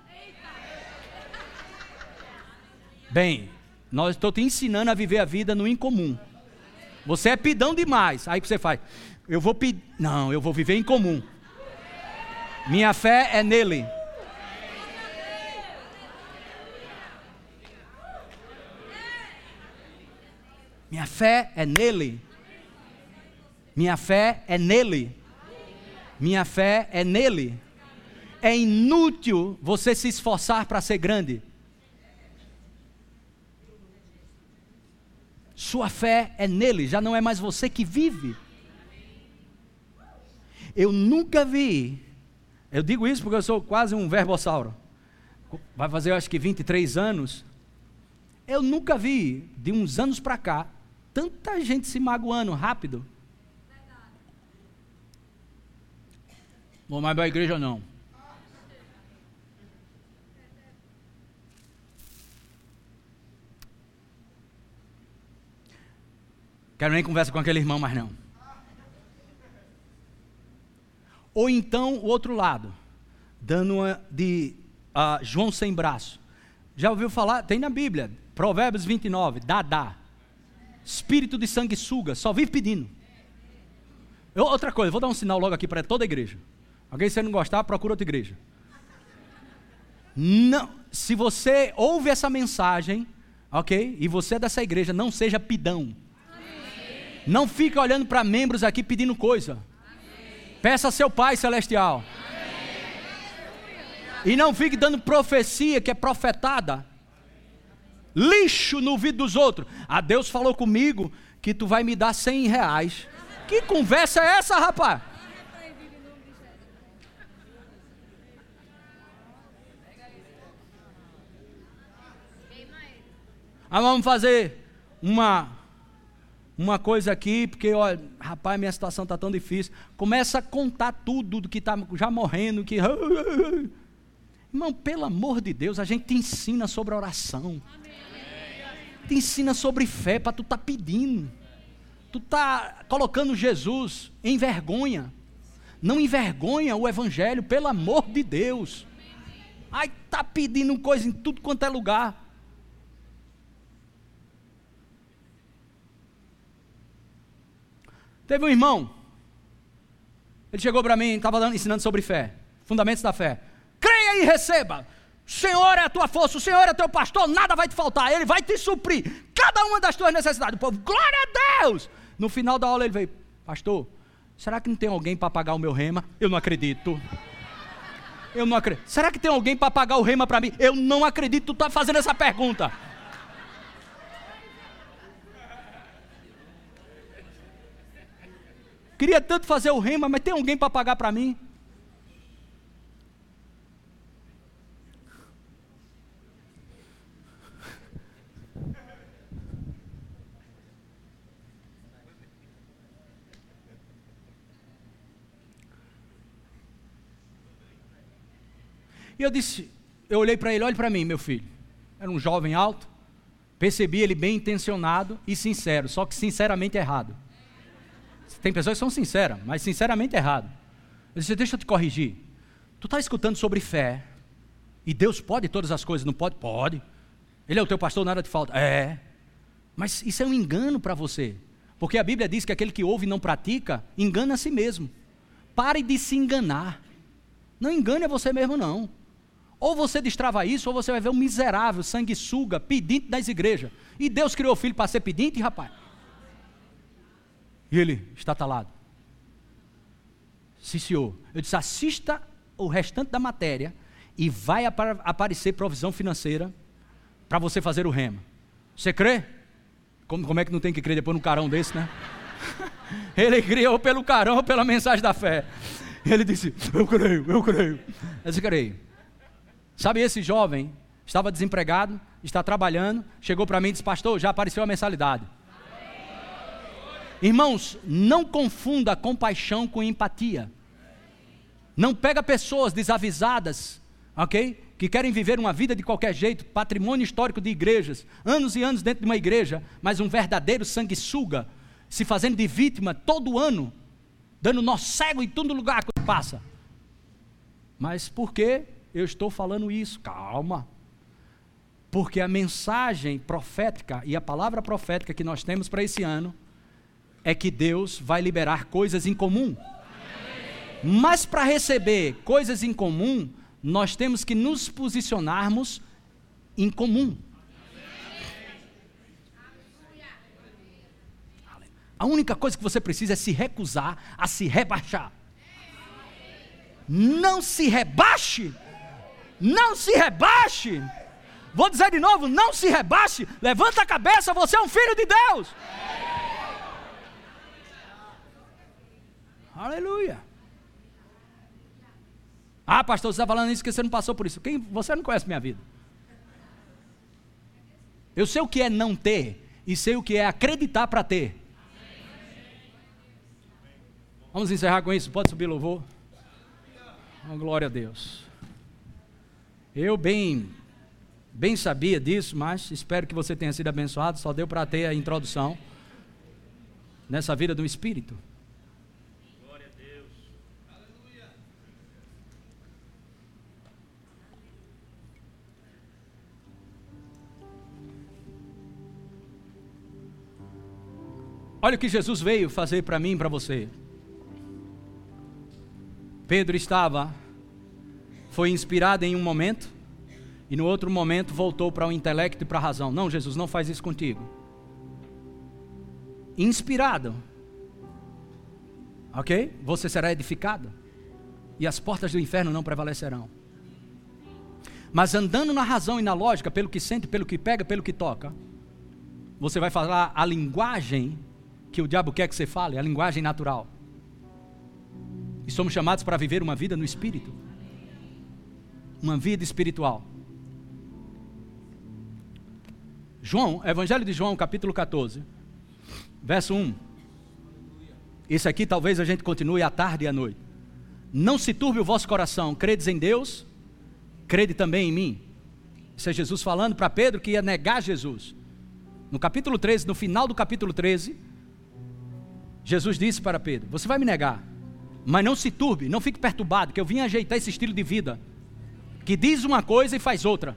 Bem, nós estou te ensinando a viver a vida no incomum. Você é pidão demais. Aí que você faz? Eu vou pedir. Não, eu vou viver em comum. Minha fé é nele. Minha fé é nele. Minha fé é nele. Minha fé é nele. É inútil você se esforçar para ser grande. Sua fé é nele, já não é mais você que vive. Eu nunca vi eu digo isso porque eu sou quase um verbossauro. Vai fazer, acho que 23 anos. Eu nunca vi, de uns anos para cá, tanta gente se magoando rápido. Vou mais para a igreja não. Quero nem conversa com aquele irmão mais não. Ou então o outro lado, dando uma de uh, João sem braço. Já ouviu falar? Tem na Bíblia, Provérbios 29, dá, dá. Espírito de sanguessuga, só vive pedindo. Eu, outra coisa, vou dar um sinal logo aqui para toda a igreja. Alguém se não gostar, procura outra igreja. Não, se você ouve essa mensagem, ok? E você é dessa igreja, não seja pidão. Não fique olhando para membros aqui pedindo coisa. Peça a seu Pai Celestial. E não fique dando profecia que é profetada. Lixo no ouvido dos outros. Ah, Deus falou comigo que tu vai me dar cem reais. Que conversa é essa, rapaz? Ah, vamos fazer uma uma coisa aqui, porque, olha, rapaz, minha situação está tão difícil. Começa a contar tudo do que está já morrendo, que. <laughs> Irmão, pelo amor de Deus, a gente te ensina sobre oração. Te ensina sobre fé para tu estar tá pedindo. Tu tá colocando Jesus em vergonha. Não envergonha o evangelho, pelo amor de Deus. Ai, tá pedindo coisa em tudo quanto é lugar. Teve um irmão, ele chegou para mim, estava ensinando sobre fé, fundamentos da fé. Creia e receba. O Senhor é a tua força, o Senhor é teu pastor, nada vai te faltar, Ele vai te suprir cada uma das tuas necessidades. O povo, glória a Deus! No final da aula ele veio, pastor, será que não tem alguém para pagar o meu rema? Eu não acredito. Eu não acredito. Será que tem alguém para pagar o rema para mim? Eu não acredito, tu está fazendo essa pergunta. Queria tanto fazer o rema, mas tem alguém para pagar para mim? E eu disse, eu olhei para ele, olhe para mim, meu filho. Era um jovem alto, percebi ele bem intencionado e sincero, só que sinceramente errado. Tem pessoas que são sinceras, mas sinceramente errado. Eu disse, deixa eu te corrigir. Tu está escutando sobre fé. E Deus pode todas as coisas, não pode? Pode. Ele é o teu pastor, nada te falta. É. Mas isso é um engano para você. Porque a Bíblia diz que aquele que ouve e não pratica, engana a si mesmo. Pare de se enganar. Não engane a você mesmo, não. Ou você destrava isso, ou você vai ver um miserável, sanguessuga, pedinte das igrejas. E Deus criou o filho para ser pedinte, rapaz. E ele está talado. Sim, senhor. Eu disse: assista o restante da matéria e vai aparecer provisão financeira para você fazer o rema. Você crê? Como, como é que não tem que crer depois num carão desse, né? <laughs> Ele criou pelo carão ou pela mensagem da fé. Ele disse: Eu creio, eu creio. Eu disse: Creio. Sabe, esse jovem estava desempregado, está trabalhando, chegou para mim e disse: Pastor, já apareceu a mensalidade. Irmãos, não confunda compaixão com empatia. Não pega pessoas desavisadas, ok? Que querem viver uma vida de qualquer jeito, patrimônio histórico de igrejas, anos e anos dentro de uma igreja, mas um verdadeiro sanguessuga, se fazendo de vítima todo ano, dando nó cego em todo lugar que passa. Mas por que eu estou falando isso? Calma. Porque a mensagem profética e a palavra profética que nós temos para esse ano é que Deus vai liberar coisas em comum. Mas para receber coisas em comum, nós temos que nos posicionarmos em comum. A única coisa que você precisa é se recusar a se rebaixar. Não se rebaixe. Não se rebaixe. Vou dizer de novo: não se rebaixe. Levanta a cabeça, você é um filho de Deus. Aleluia. Ah, pastor, você está falando isso porque você não passou por isso. Quem, você não conhece minha vida. Eu sei o que é não ter e sei o que é acreditar para ter. Vamos encerrar com isso. Pode subir louvor. Oh, glória a Deus. Eu bem, bem sabia disso, mas espero que você tenha sido abençoado. Só deu para ter a introdução nessa vida do Espírito. Olha o que Jesus veio fazer para mim e para você. Pedro estava, foi inspirado em um momento, e no outro momento voltou para o intelecto e para a razão. Não, Jesus, não faz isso contigo. Inspirado, ok? Você será edificado, e as portas do inferno não prevalecerão. Mas andando na razão e na lógica, pelo que sente, pelo que pega, pelo que toca, você vai falar a linguagem que o diabo quer que você fale, a linguagem natural. E somos chamados para viver uma vida no espírito. Uma vida espiritual. João, Evangelho de João, capítulo 14, verso 1. Esse aqui talvez a gente continue à tarde e à noite. Não se turbe o vosso coração, credes em Deus, crede também em mim. Isso é Jesus falando para Pedro que ia negar Jesus. No capítulo 13, no final do capítulo 13, Jesus disse para Pedro: Você vai me negar, mas não se turbe, não fique perturbado, que eu vim ajeitar esse estilo de vida, que diz uma coisa e faz outra.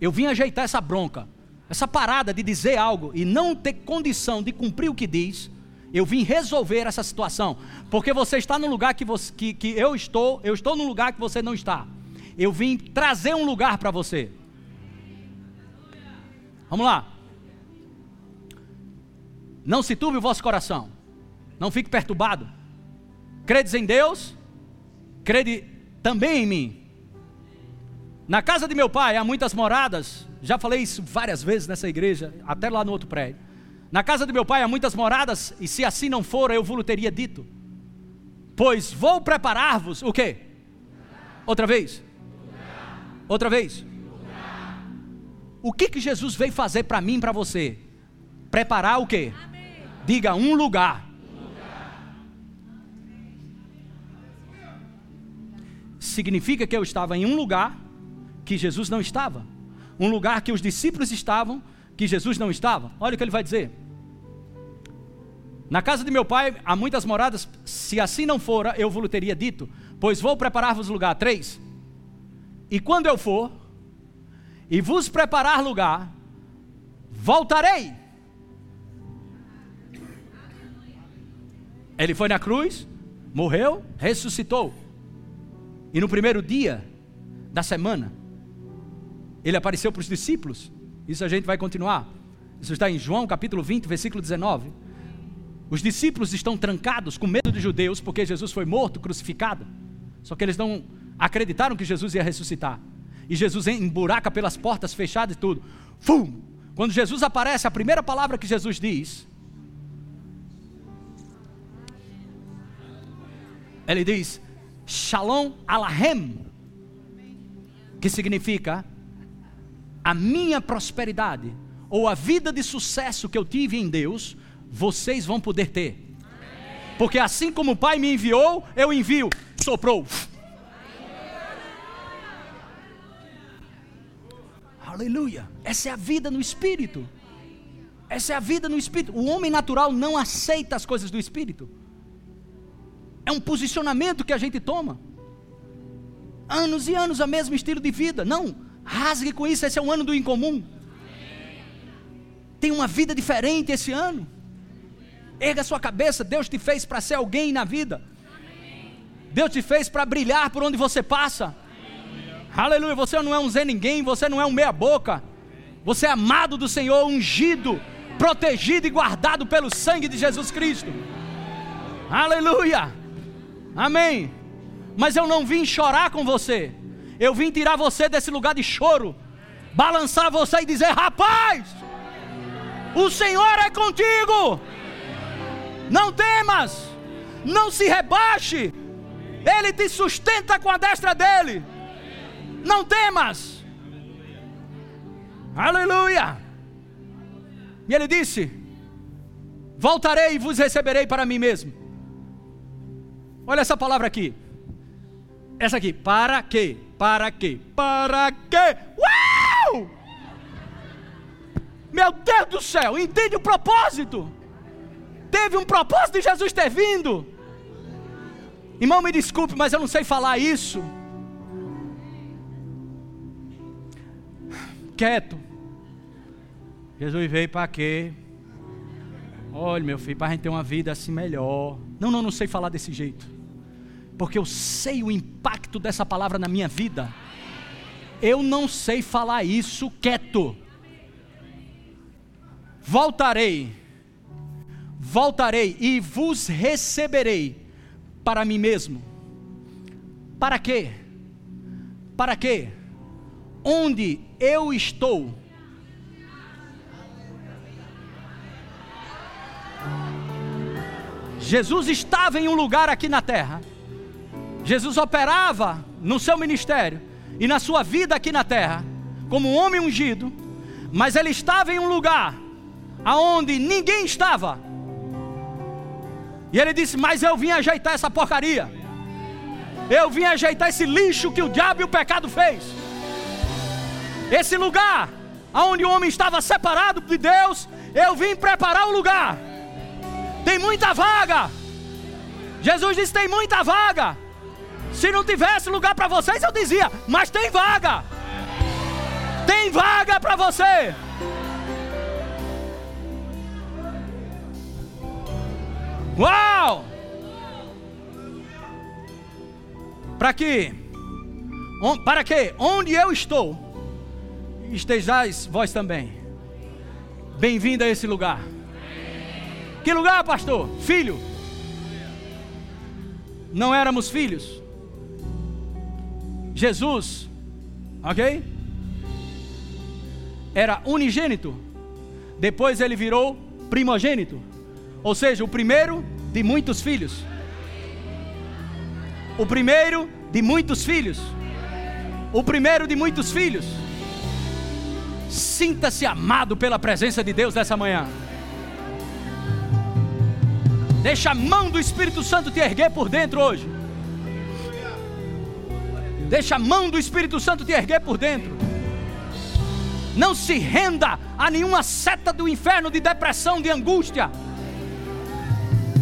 Eu vim ajeitar essa bronca, essa parada de dizer algo e não ter condição de cumprir o que diz. Eu vim resolver essa situação, porque você está no lugar que, você, que, que eu estou, eu estou no lugar que você não está. Eu vim trazer um lugar para você. Vamos lá. Não se turbe o vosso coração. Não fique perturbado. Credes em Deus? Crede também em mim. Na casa de meu pai há muitas moradas. Já falei isso várias vezes nessa igreja, até lá no outro prédio. Na casa de meu pai há muitas moradas, e se assim não for, eu vos teria dito. Pois vou preparar-vos o quê? Outra vez? Outra vez? O que que Jesus veio fazer para mim para você? Preparar o quê? Diga um lugar. Significa que eu estava em um lugar que Jesus não estava. Um lugar que os discípulos estavam, que Jesus não estava. Olha o que ele vai dizer. Na casa de meu pai há muitas moradas, se assim não fora, eu vos teria dito, pois vou preparar-vos lugar. Três. E quando eu for, e vos preparar lugar, voltarei. Ele foi na cruz, morreu, ressuscitou. E no primeiro dia da semana, ele apareceu para os discípulos. Isso a gente vai continuar. Isso está em João capítulo 20, versículo 19. Os discípulos estão trancados com medo dos judeus porque Jesus foi morto, crucificado. Só que eles não acreditaram que Jesus ia ressuscitar. E Jesus emburaca pelas portas fechadas e tudo. Fum! Quando Jesus aparece, a primeira palavra que Jesus diz, ele diz: Shalom Alahem, que significa a minha prosperidade ou a vida de sucesso que eu tive em Deus, vocês vão poder ter. Porque assim como o Pai me enviou, eu envio. Soprou. Aleluia. Essa é a vida no espírito. Essa é a vida no espírito. O homem natural não aceita as coisas do espírito. É um posicionamento que a gente toma. Anos e anos o mesmo estilo de vida. Não, rasgue com isso, esse é um ano do incomum. Tem uma vida diferente esse ano. Erga sua cabeça, Deus te fez para ser alguém na vida. Deus te fez para brilhar por onde você passa. Aleluia, você não é um Zé Ninguém, você não é um meia-boca. Você é amado do Senhor, ungido, protegido e guardado pelo sangue de Jesus Cristo. Aleluia, amém. Mas eu não vim chorar com você, eu vim tirar você desse lugar de choro, balançar você e dizer: rapaz, o Senhor é contigo, não temas, não se rebaixe, Ele te sustenta com a destra dele não temas. Aleluia. E ele disse: Voltarei e vos receberei para mim mesmo. Olha essa palavra aqui. Essa aqui. Para quê? Para quê? Para quê? Uau! Meu Deus do céu, entende o propósito? Teve um propósito de Jesus ter vindo. Irmão, me desculpe, mas eu não sei falar isso. quieto. Jesus veio para quê? Olha, meu filho, para a gente ter uma vida assim melhor. Não, não, não sei falar desse jeito. Porque eu sei o impacto dessa palavra na minha vida. Eu não sei falar isso quieto. Voltarei, voltarei e vos receberei para mim mesmo. Para quê? Para quê? onde eu estou. Jesus estava em um lugar aqui na terra. Jesus operava no seu ministério e na sua vida aqui na terra como um homem ungido, mas ele estava em um lugar aonde ninguém estava. E ele disse: "Mas eu vim ajeitar essa porcaria. Eu vim ajeitar esse lixo que o diabo e o pecado fez." Esse lugar, onde o homem estava separado de Deus, eu vim preparar o lugar. Tem muita vaga. Jesus disse: tem muita vaga. Se não tivesse lugar para vocês, eu dizia: mas tem vaga. Tem vaga para você. Uau! Para quê? Para quê? Onde eu estou, estejais vós também. Bem-vindo a esse lugar. Que lugar, pastor? Filho. Não éramos filhos. Jesus, ok? Era unigênito. Depois ele virou primogênito. Ou seja, o primeiro de muitos filhos. O primeiro de muitos filhos. O primeiro de muitos filhos. Sinta-se amado pela presença de Deus nessa manhã. Deixa a mão do Espírito Santo te erguer por dentro hoje. Deixa a mão do Espírito Santo te erguer por dentro. Não se renda a nenhuma seta do inferno de depressão, de angústia.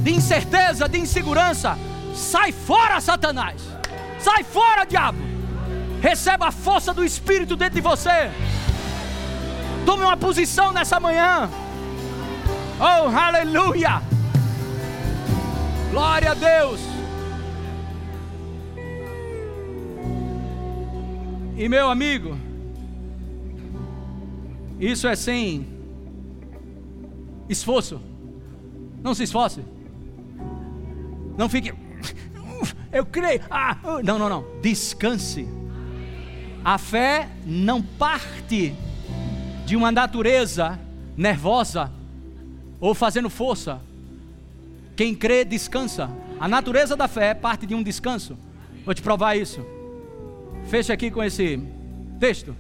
de incerteza, de insegurança. Sai fora, Satanás! Sai fora, diabo! Receba a força do Espírito dentro de você. Tome uma posição nessa manhã. Oh, aleluia! Glória a Deus! E meu amigo, isso é sem esforço. Não se esforce. Não fique. <laughs> Eu creio. Ah, não, não, não. Descanse. A fé não parte de uma natureza nervosa ou fazendo força. Quem crê, descansa. A natureza da fé parte de um descanso. Vou te provar isso. Feche aqui com esse texto.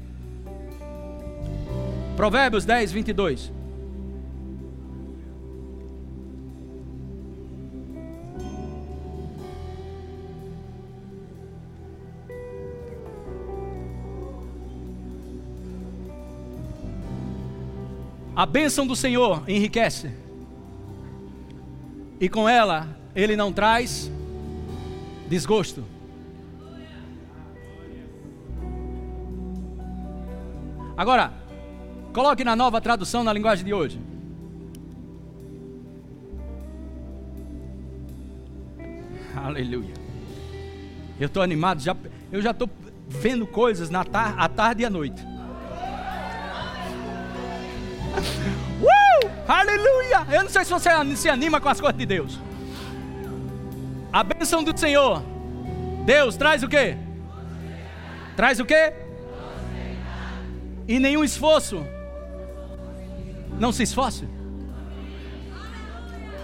Provérbios 10, 22. A bênção do Senhor enriquece, e com ela ele não traz desgosto. Agora, coloque na nova tradução na linguagem de hoje. <laughs> Aleluia. Eu estou animado, já, eu já estou vendo coisas na tar, à tarde e à noite. <laughs> Uh! Aleluia! Eu não sei se você se anima com as coisas de Deus. A bênção do Senhor. Deus traz o quê? Traz o quê? E nenhum esforço. Não se esforce.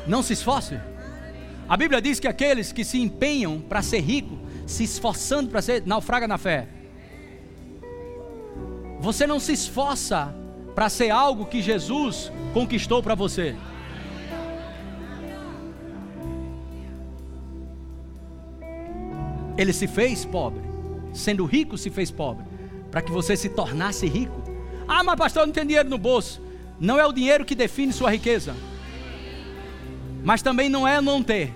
Não se esforce. A Bíblia diz que aqueles que se empenham para ser rico, se esforçando para ser, naufraga na fé. Você não se esforça para ser algo que Jesus conquistou para você. Ele se fez pobre, sendo rico se fez pobre, para que você se tornasse rico. Ah, mas pastor, não tem dinheiro no bolso. Não é o dinheiro que define sua riqueza, mas também não é não ter.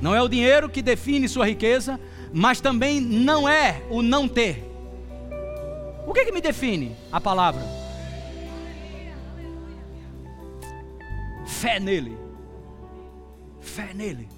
Não é o dinheiro que define sua riqueza, mas também não é o não ter. O que, que me define? A palavra. Fé nele. Fé nele.